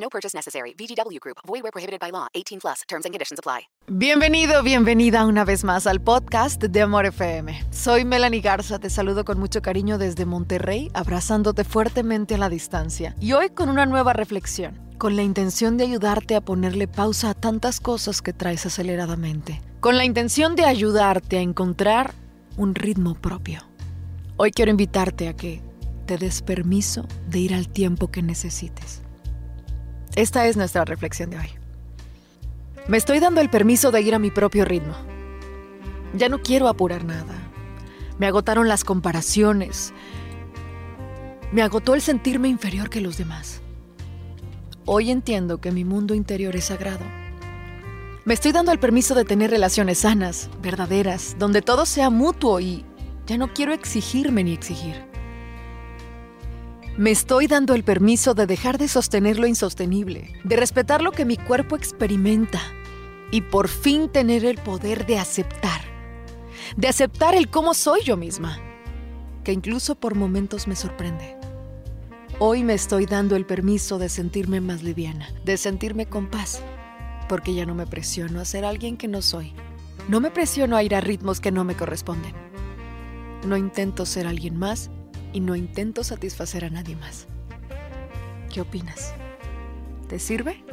No purchase necessary. VGW Group. Void where prohibited by law. 18 plus. Terms and conditions apply. Bienvenido, bienvenida una vez más al podcast de Amor FM. Soy Melanie Garza, te saludo con mucho cariño desde Monterrey, abrazándote fuertemente a la distancia. Y hoy con una nueva reflexión, con la intención de ayudarte a ponerle pausa a tantas cosas que traes aceleradamente. Con la intención de ayudarte a encontrar un ritmo propio. Hoy quiero invitarte a que te des permiso de ir al tiempo que necesites. Esta es nuestra reflexión de hoy. Me estoy dando el permiso de ir a mi propio ritmo. Ya no quiero apurar nada. Me agotaron las comparaciones. Me agotó el sentirme inferior que los demás. Hoy entiendo que mi mundo interior es sagrado. Me estoy dando el permiso de tener relaciones sanas, verdaderas, donde todo sea mutuo y ya no quiero exigirme ni exigir. Me estoy dando el permiso de dejar de sostener lo insostenible, de respetar lo que mi cuerpo experimenta y por fin tener el poder de aceptar, de aceptar el cómo soy yo misma, que incluso por momentos me sorprende. Hoy me estoy dando el permiso de sentirme más liviana, de sentirme con paz, porque ya no me presiono a ser alguien que no soy. No me presiono a ir a ritmos que no me corresponden. No intento ser alguien más y no intento satisfacer a nadie más. ¿Qué opinas? ¿Te sirve?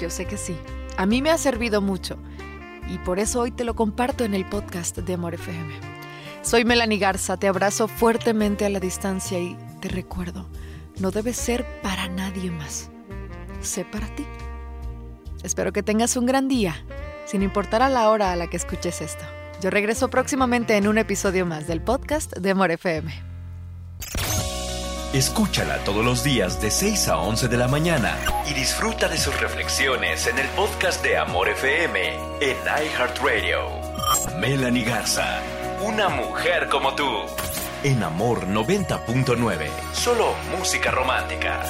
Yo sé que sí. A mí me ha servido mucho y por eso hoy te lo comparto en el podcast de Amor FM. Soy Melanie Garza, te abrazo fuertemente a la distancia y te recuerdo, no debes ser para nadie más. Sé para ti. Espero que tengas un gran día, sin importar a la hora a la que escuches esto. Yo regreso próximamente en un episodio más del podcast de Amor FM. Escúchala todos los días de 6 a 11 de la mañana y disfruta de sus reflexiones en el podcast de Amor FM en iHeartRadio. Melanie Garza, una mujer como tú. En Amor 90.9, solo música romántica.